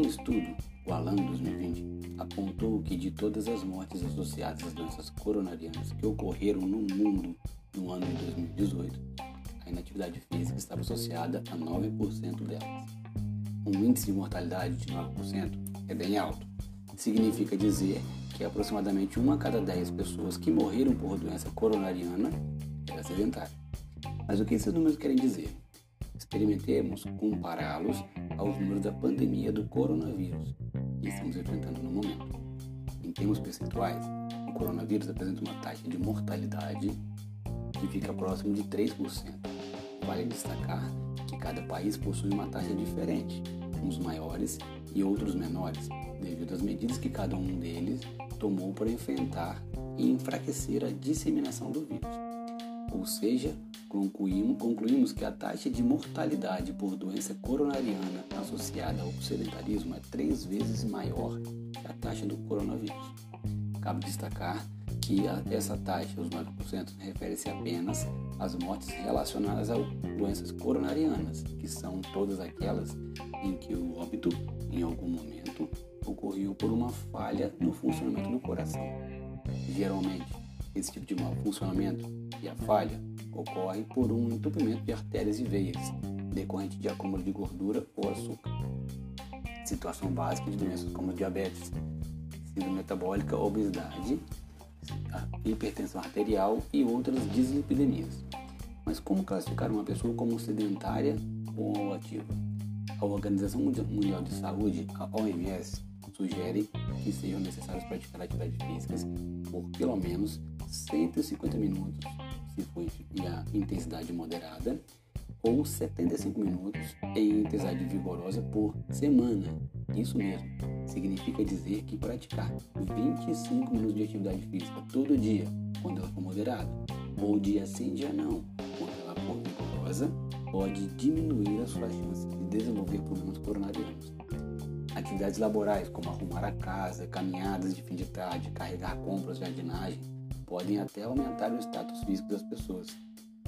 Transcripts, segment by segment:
estudo, o ALAM 2020, apontou que de todas as mortes associadas às doenças coronarianas que ocorreram no mundo no ano de 2018, a inatividade física estava associada a 9% delas. Um índice de mortalidade de 9% é bem alto. Significa dizer que aproximadamente uma a cada 10 pessoas que morreram por doença coronariana era sedentária. Mas o que esses números querem dizer? Experimentemos compará-los aos números da pandemia do coronavírus que estamos enfrentando no momento. Em termos percentuais, o coronavírus apresenta uma taxa de mortalidade que fica próximo de 3%. Vale destacar que cada país possui uma taxa diferente, uns maiores e outros menores, devido às medidas que cada um deles tomou para enfrentar e enfraquecer a disseminação do vírus. Ou seja, concluímos, que a taxa de mortalidade por doença coronariana associada ao sedentarismo é três vezes maior que a taxa do coronavírus. Cabe destacar que essa taxa, os 9%, refere-se apenas às mortes relacionadas a doenças coronarianas, que são todas aquelas em que o óbito, em algum momento, ocorreu por uma falha no funcionamento do coração. Geralmente, esse tipo de mau funcionamento e a falha ocorre por um entupimento de artérias e veias, decorrente de acúmulo de gordura ou açúcar. Situação básica de doenças como diabetes, síndrome metabólica, obesidade, hipertensão arterial e outras dislipidemias. Mas como classificar uma pessoa como sedentária ou ativa? A Organização Mundial de Saúde, a OMS, sugere que sejam necessários praticar atividades físicas por pelo menos 150 minutos, se for em intensidade moderada, ou 75 minutos em intensidade vigorosa por semana. Isso mesmo, significa dizer que praticar 25 minutos de atividade física todo dia, quando ela for moderada, ou dia sim, dia não, quando ela for vigorosa, pode diminuir as suas chances de desenvolver problemas coronarianos. Atividades laborais, como arrumar a casa, caminhadas de fim de tarde, carregar compras, jardinagem, podem até aumentar o status físico das pessoas.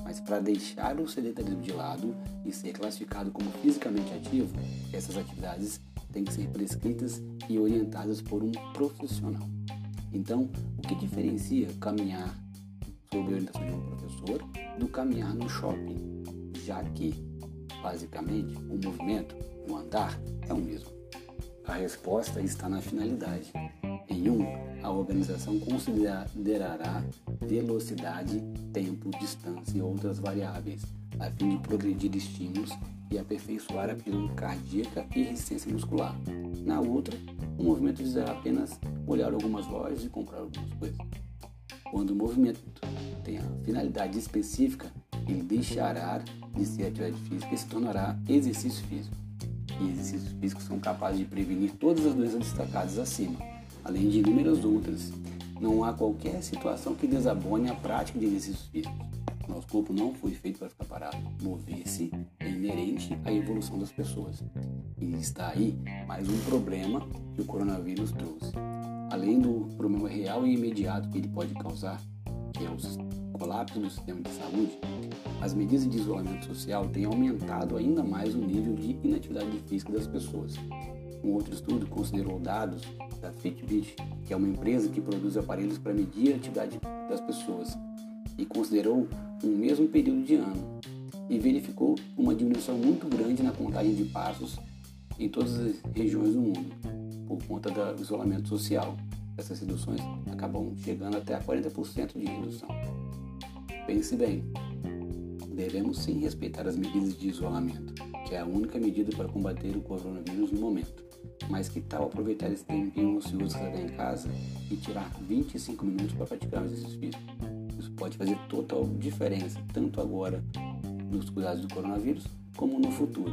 Mas para deixar o sedentarismo de lado e ser classificado como fisicamente ativo, essas atividades têm que ser prescritas e orientadas por um profissional. Então, o que diferencia caminhar sob orientação de um professor do caminhar no shopping? Já que, basicamente, o movimento, o andar, é o mesmo. A resposta está na finalidade. Em um, a organização considerará velocidade, tempo, distância e outras variáveis, a fim de progredir estímulos e aperfeiçoar a pirâmide cardíaca e resistência muscular. Na outra, o movimento visará apenas olhar algumas lojas e comprar algumas coisas. Quando o movimento tem a finalidade específica, ele deixará de ser atividade física e se tornará exercício físico. E exercícios físicos são capazes de prevenir todas as doenças destacadas acima, além de inúmeras outras. Não há qualquer situação que desabone a prática de exercícios físicos. Nosso corpo não foi feito para ficar parado. Mover-se é inerente à evolução das pessoas. E está aí mais um problema que o coronavírus trouxe. Além do problema real e imediato que ele pode causar, que é o colapso do sistema de saúde, as medidas de isolamento social têm aumentado ainda mais o nível de inatividade física das pessoas. Um outro estudo considerou dados da Fitbit, que é uma empresa que produz aparelhos para medir a atividade das pessoas, e considerou um mesmo período de ano e verificou uma diminuição muito grande na contagem de passos em todas as regiões do mundo, por conta do isolamento social. Essas reduções acabam chegando até a 40% de redução. Pense bem, devemos sim respeitar as medidas de isolamento, que é a única medida para combater o coronavírus no momento. Mas que tal aproveitar esse tempinho ocioso que está em casa e tirar 25 minutos para praticar um exercício físico? Isso pode fazer total diferença, tanto agora nos cuidados do coronavírus, como no futuro.